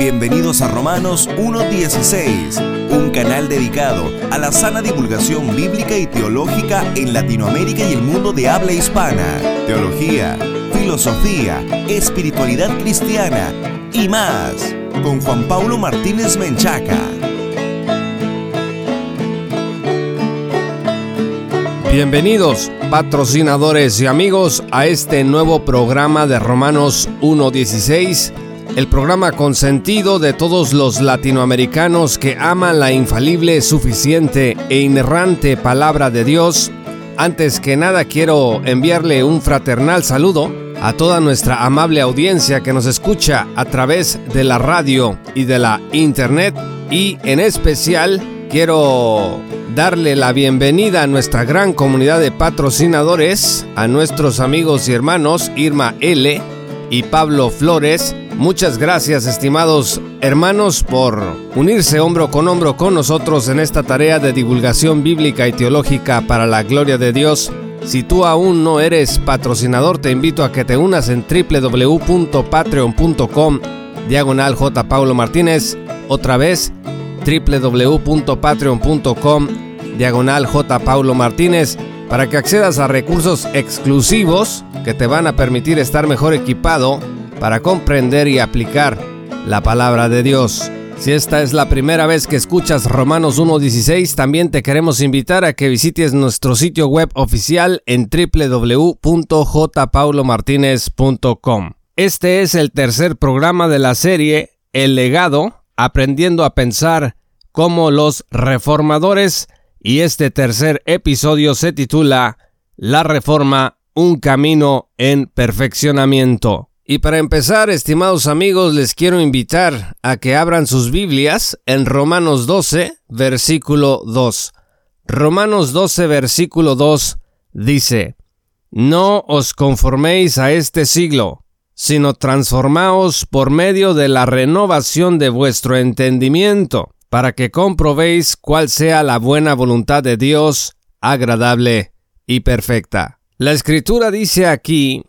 Bienvenidos a Romanos 1.16, un canal dedicado a la sana divulgación bíblica y teológica en Latinoamérica y el mundo de habla hispana. Teología, filosofía, espiritualidad cristiana y más, con Juan Paulo Martínez Menchaca. Bienvenidos, patrocinadores y amigos, a este nuevo programa de Romanos 1.16 el programa consentido de todos los latinoamericanos que aman la infalible, suficiente e inerrante palabra de Dios. Antes que nada quiero enviarle un fraternal saludo a toda nuestra amable audiencia que nos escucha a través de la radio y de la internet y en especial quiero darle la bienvenida a nuestra gran comunidad de patrocinadores, a nuestros amigos y hermanos Irma L y Pablo Flores, Muchas gracias estimados hermanos por unirse hombro con hombro con nosotros en esta tarea de divulgación bíblica y teológica para la gloria de Dios. Si tú aún no eres patrocinador, te invito a que te unas en www.patreon.com diagonal J. Paulo Martínez. Otra vez, www.patreon.com diagonal J. Paulo Martínez para que accedas a recursos exclusivos que te van a permitir estar mejor equipado para comprender y aplicar la palabra de Dios. Si esta es la primera vez que escuchas Romanos 1.16, también te queremos invitar a que visites nuestro sitio web oficial en www.jpaulomartinez.com. Este es el tercer programa de la serie El legado, aprendiendo a pensar como los reformadores, y este tercer episodio se titula La Reforma, un camino en perfeccionamiento. Y para empezar, estimados amigos, les quiero invitar a que abran sus Biblias en Romanos 12, versículo 2. Romanos 12, versículo 2 dice, No os conforméis a este siglo, sino transformaos por medio de la renovación de vuestro entendimiento, para que comprobéis cuál sea la buena voluntad de Dios, agradable y perfecta. La escritura dice aquí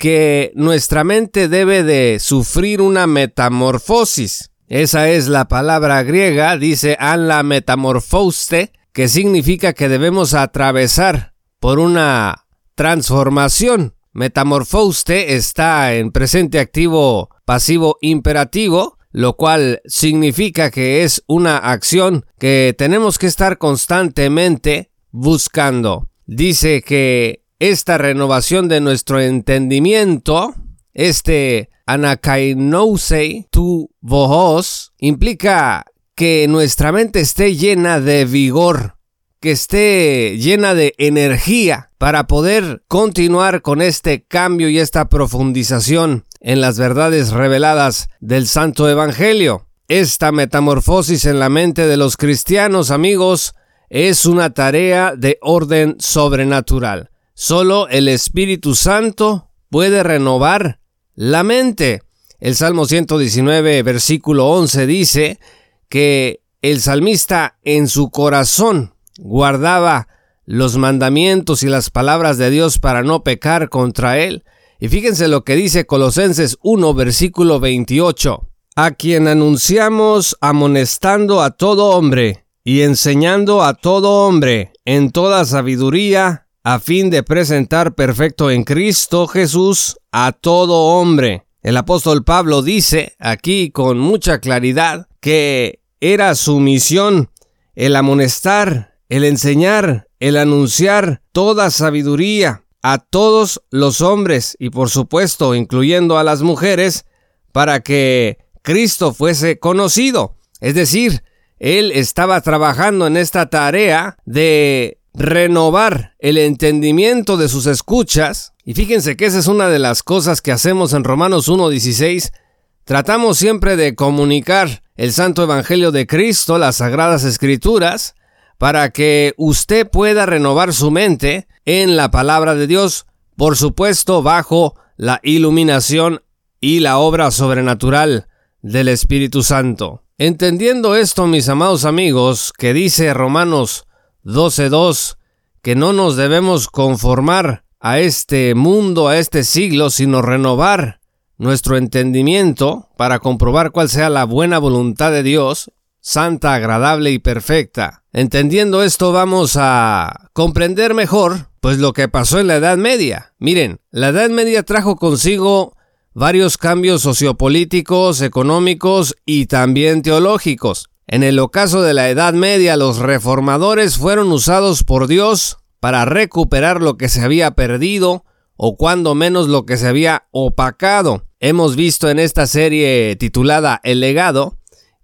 que nuestra mente debe de sufrir una metamorfosis. Esa es la palabra griega, dice an la metamorfoste, que significa que debemos atravesar por una transformación. Metamorfoste está en presente activo pasivo imperativo, lo cual significa que es una acción que tenemos que estar constantemente buscando. Dice que esta renovación de nuestro entendimiento, este anakainousei tu vos, implica que nuestra mente esté llena de vigor, que esté llena de energía para poder continuar con este cambio y esta profundización en las verdades reveladas del Santo Evangelio. Esta metamorfosis en la mente de los cristianos, amigos, es una tarea de orden sobrenatural. Solo el Espíritu Santo puede renovar la mente. El Salmo 119, versículo 11 dice que el salmista en su corazón guardaba los mandamientos y las palabras de Dios para no pecar contra él. Y fíjense lo que dice Colosenses 1, versículo 28. A quien anunciamos amonestando a todo hombre y enseñando a todo hombre en toda sabiduría a fin de presentar perfecto en Cristo Jesús a todo hombre. El apóstol Pablo dice aquí con mucha claridad que era su misión el amonestar, el enseñar, el anunciar toda sabiduría a todos los hombres y por supuesto incluyendo a las mujeres para que Cristo fuese conocido. Es decir, él estaba trabajando en esta tarea de renovar el entendimiento de sus escuchas. Y fíjense que esa es una de las cosas que hacemos en Romanos 1.16. Tratamos siempre de comunicar el Santo Evangelio de Cristo, las Sagradas Escrituras, para que usted pueda renovar su mente en la palabra de Dios, por supuesto bajo la iluminación y la obra sobrenatural del Espíritu Santo. Entendiendo esto, mis amados amigos, que dice Romanos 12.2 que no nos debemos conformar a este mundo, a este siglo, sino renovar nuestro entendimiento para comprobar cuál sea la buena voluntad de Dios, santa, agradable y perfecta. Entendiendo esto vamos a comprender mejor pues lo que pasó en la Edad Media. Miren, la Edad Media trajo consigo varios cambios sociopolíticos, económicos y también teológicos. En el ocaso de la Edad Media los reformadores fueron usados por Dios para recuperar lo que se había perdido o cuando menos lo que se había opacado. Hemos visto en esta serie titulada El legado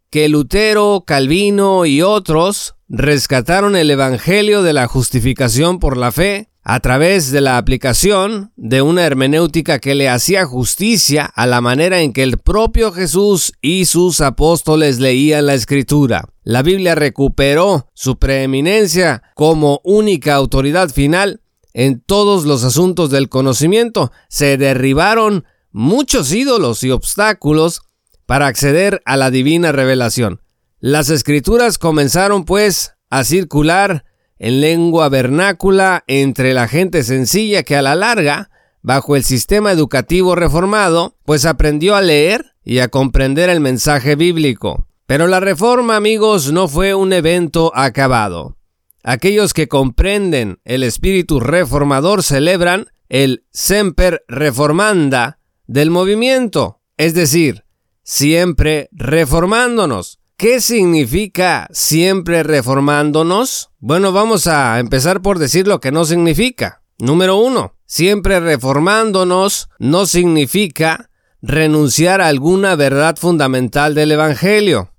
que Lutero, Calvino y otros rescataron el Evangelio de la justificación por la fe a través de la aplicación de una hermenéutica que le hacía justicia a la manera en que el propio Jesús y sus apóstoles leían la escritura. La Biblia recuperó su preeminencia como única autoridad final en todos los asuntos del conocimiento. Se derribaron muchos ídolos y obstáculos para acceder a la divina revelación. Las escrituras comenzaron pues a circular en lengua vernácula entre la gente sencilla que a la larga, bajo el sistema educativo reformado, pues aprendió a leer y a comprender el mensaje bíblico. Pero la reforma, amigos, no fue un evento acabado. Aquellos que comprenden el espíritu reformador celebran el semper reformanda del movimiento, es decir, siempre reformándonos. ¿Qué significa siempre reformándonos? Bueno, vamos a empezar por decir lo que no significa. Número uno, siempre reformándonos no significa renunciar a alguna verdad fundamental del Evangelio.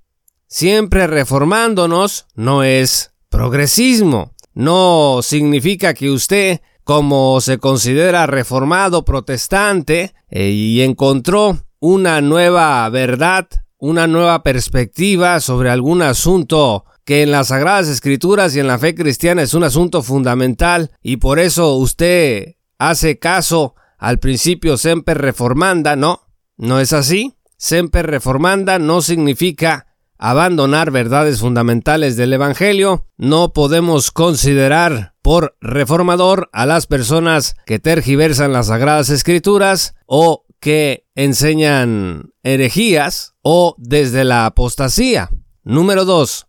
Siempre reformándonos no es progresismo. No significa que usted como se considera reformado protestante eh, y encontró una nueva verdad, una nueva perspectiva sobre algún asunto que en las Sagradas Escrituras y en la fe cristiana es un asunto fundamental y por eso usted hace caso al principio semper reformanda, no, no es así. Semper reformanda no significa abandonar verdades fundamentales del Evangelio, no podemos considerar por reformador a las personas que tergiversan las sagradas escrituras o que enseñan herejías o desde la apostasía. Número 2.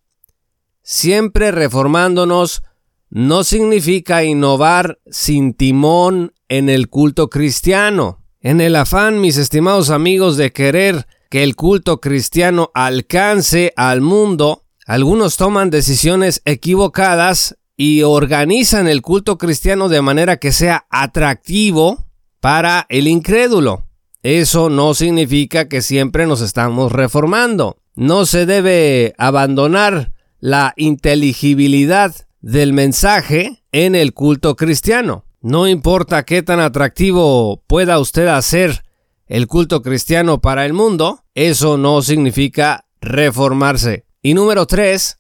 Siempre reformándonos no significa innovar sin timón en el culto cristiano. En el afán, mis estimados amigos, de querer que el culto cristiano alcance al mundo, algunos toman decisiones equivocadas y organizan el culto cristiano de manera que sea atractivo para el incrédulo. Eso no significa que siempre nos estamos reformando. No se debe abandonar la inteligibilidad del mensaje en el culto cristiano. No importa qué tan atractivo pueda usted hacer el culto cristiano para el mundo, eso no significa reformarse. Y número tres,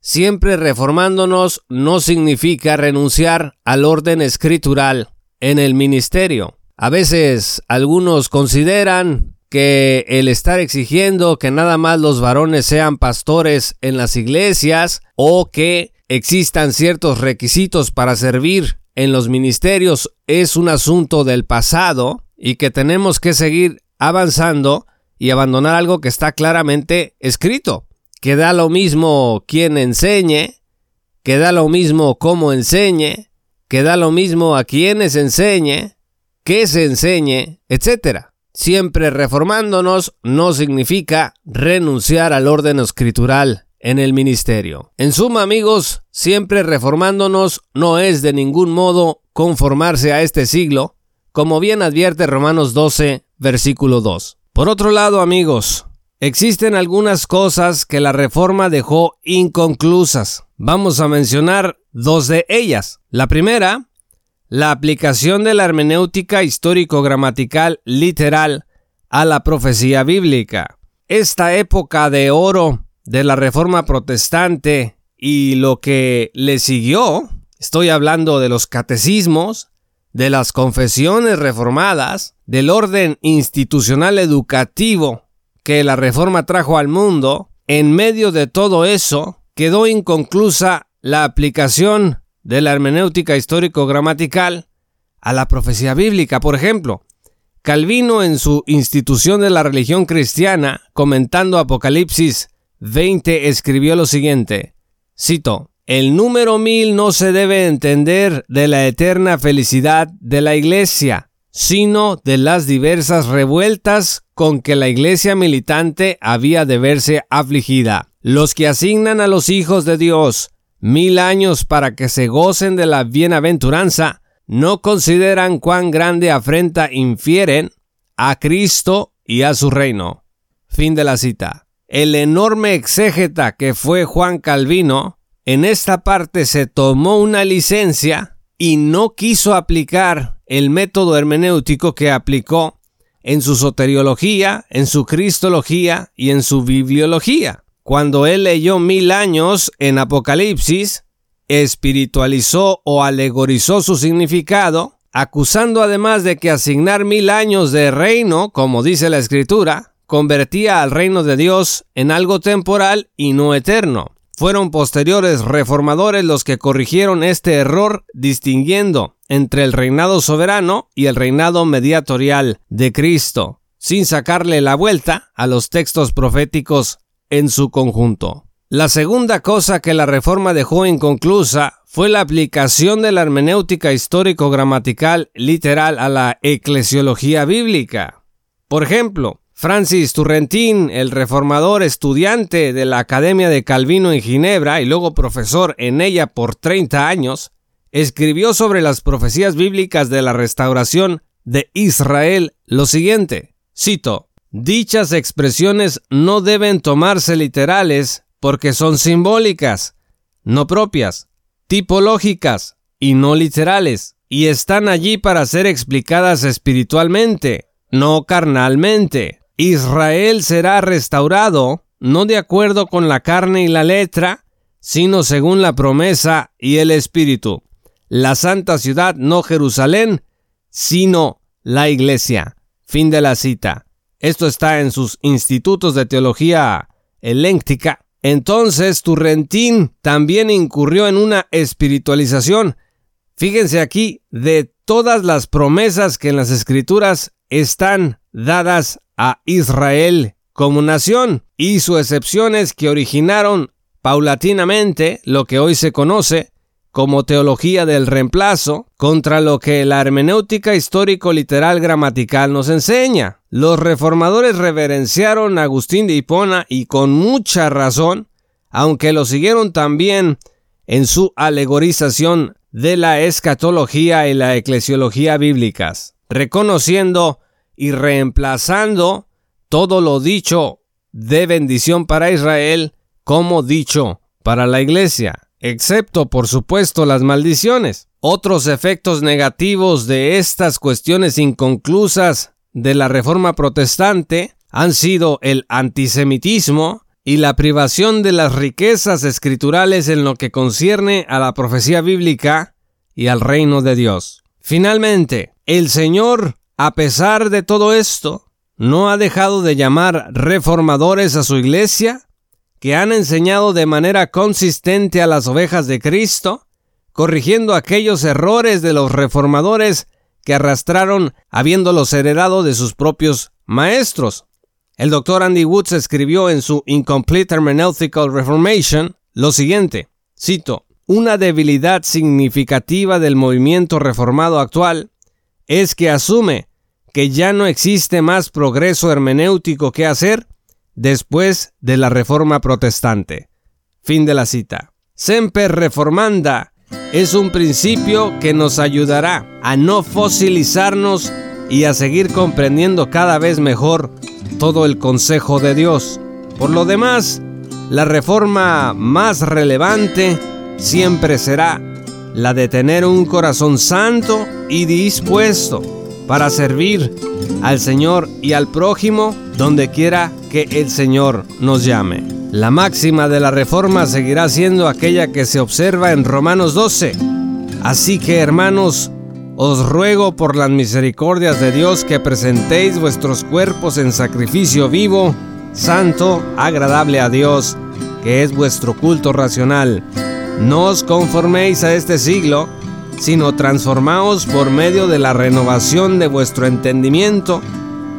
siempre reformándonos no significa renunciar al orden escritural en el ministerio. A veces algunos consideran que el estar exigiendo que nada más los varones sean pastores en las iglesias o que existan ciertos requisitos para servir en los ministerios es un asunto del pasado y que tenemos que seguir avanzando y abandonar algo que está claramente escrito, que da lo mismo quien enseñe, que da lo mismo cómo enseñe, que da lo mismo a quienes enseñe, que se enseñe, etc. Siempre reformándonos no significa renunciar al orden escritural en el ministerio. En suma, amigos, siempre reformándonos no es de ningún modo conformarse a este siglo, como bien advierte Romanos 12, versículo 2. Por otro lado, amigos, existen algunas cosas que la reforma dejó inconclusas. Vamos a mencionar dos de ellas. La primera, la aplicación de la hermenéutica histórico-gramatical literal a la profecía bíblica. Esta época de oro de la reforma protestante y lo que le siguió, estoy hablando de los catecismos, de las confesiones reformadas, del orden institucional educativo que la reforma trajo al mundo, en medio de todo eso quedó inconclusa la aplicación de la hermenéutica histórico-gramatical a la profecía bíblica. Por ejemplo, Calvino en su Institución de la Religión Cristiana, comentando Apocalipsis 20, escribió lo siguiente, cito, El número mil no se debe entender de la eterna felicidad de la Iglesia, sino de las diversas revueltas con que la Iglesia militante había de verse afligida. Los que asignan a los hijos de Dios mil años para que se gocen de la bienaventuranza, no consideran cuán grande afrenta infieren a Cristo y a su reino. Fin de la cita. El enorme exégeta que fue Juan Calvino, en esta parte se tomó una licencia y no quiso aplicar el método hermenéutico que aplicó en su soteriología, en su cristología y en su bibliología. Cuando él leyó mil años en Apocalipsis, espiritualizó o alegorizó su significado, acusando además de que asignar mil años de reino, como dice la escritura, convertía al reino de Dios en algo temporal y no eterno. Fueron posteriores reformadores los que corrigieron este error distinguiendo entre el reinado soberano y el reinado mediatorial de Cristo, sin sacarle la vuelta a los textos proféticos en su conjunto. La segunda cosa que la reforma dejó inconclusa fue la aplicación de la hermenéutica histórico-gramatical literal a la eclesiología bíblica. Por ejemplo, Francis Turrentín, el reformador estudiante de la Academia de Calvino en Ginebra y luego profesor en ella por 30 años, escribió sobre las profecías bíblicas de la restauración de Israel lo siguiente, cito, Dichas expresiones no deben tomarse literales porque son simbólicas, no propias, tipológicas y no literales, y están allí para ser explicadas espiritualmente, no carnalmente. Israel será restaurado no de acuerdo con la carne y la letra, sino según la promesa y el espíritu. La santa ciudad no Jerusalén, sino la iglesia. Fin de la cita. Esto está en sus institutos de teología eléctrica entonces Turrentín también incurrió en una espiritualización. Fíjense aquí, de todas las promesas que en las escrituras están dadas a Israel como nación, hizo excepciones que originaron paulatinamente lo que hoy se conoce como teología del reemplazo contra lo que la hermenéutica histórico-literal gramatical nos enseña. Los reformadores reverenciaron a Agustín de Hipona y con mucha razón, aunque lo siguieron también en su alegorización de la escatología y la eclesiología bíblicas, reconociendo y reemplazando todo lo dicho de bendición para Israel como dicho para la iglesia excepto por supuesto las maldiciones. Otros efectos negativos de estas cuestiones inconclusas de la Reforma Protestante han sido el antisemitismo y la privación de las riquezas escriturales en lo que concierne a la profecía bíblica y al reino de Dios. Finalmente, el Señor, a pesar de todo esto, no ha dejado de llamar reformadores a su iglesia que han enseñado de manera consistente a las ovejas de Cristo, corrigiendo aquellos errores de los reformadores que arrastraron habiéndolos heredado de sus propios maestros. El doctor Andy Woods escribió en su Incomplete Hermeneutical Reformation lo siguiente, cito, una debilidad significativa del movimiento reformado actual es que asume que ya no existe más progreso hermenéutico que hacer después de la Reforma Protestante. Fin de la cita. Semper Reformanda es un principio que nos ayudará a no fosilizarnos y a seguir comprendiendo cada vez mejor todo el consejo de Dios. Por lo demás, la reforma más relevante siempre será la de tener un corazón santo y dispuesto para servir al Señor y al prójimo donde quiera que el Señor nos llame. La máxima de la reforma seguirá siendo aquella que se observa en Romanos 12. Así que hermanos, os ruego por las misericordias de Dios que presentéis vuestros cuerpos en sacrificio vivo, santo, agradable a Dios, que es vuestro culto racional. No os conforméis a este siglo, sino transformaos por medio de la renovación de vuestro entendimiento,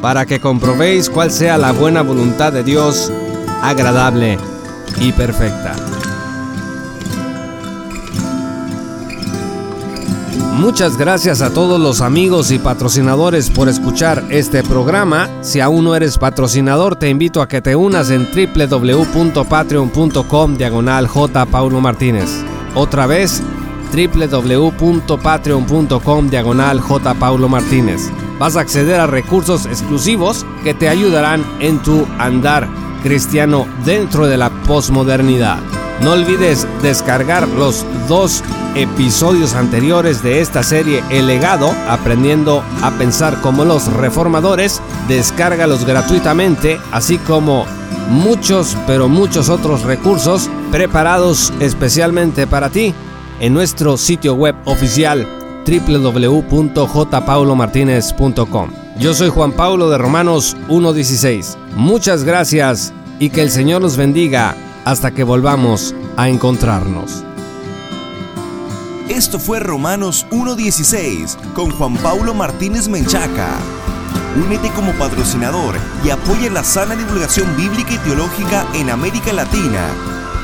para que comprobéis cuál sea la buena voluntad de Dios, agradable y perfecta. Muchas gracias a todos los amigos y patrocinadores por escuchar este programa. Si aún no eres patrocinador, te invito a que te unas en www.patreon.com diagonal J. Paulo Martínez. Otra vez, www.patreon.com diagonal J. Paulo Martínez. Vas a acceder a recursos exclusivos que te ayudarán en tu andar cristiano dentro de la posmodernidad. No olvides descargar los dos episodios anteriores de esta serie El legado, aprendiendo a pensar como los reformadores. Descárgalos gratuitamente, así como muchos, pero muchos otros recursos preparados especialmente para ti en nuestro sitio web oficial www.jpaulomartinez.com. Yo soy Juan Pablo de Romanos 1.16. Muchas gracias y que el Señor los bendiga hasta que volvamos a encontrarnos. Esto fue Romanos 1.16 con Juan Paulo Martínez Menchaca. Únete como patrocinador y apoya la sana divulgación bíblica y teológica en América Latina.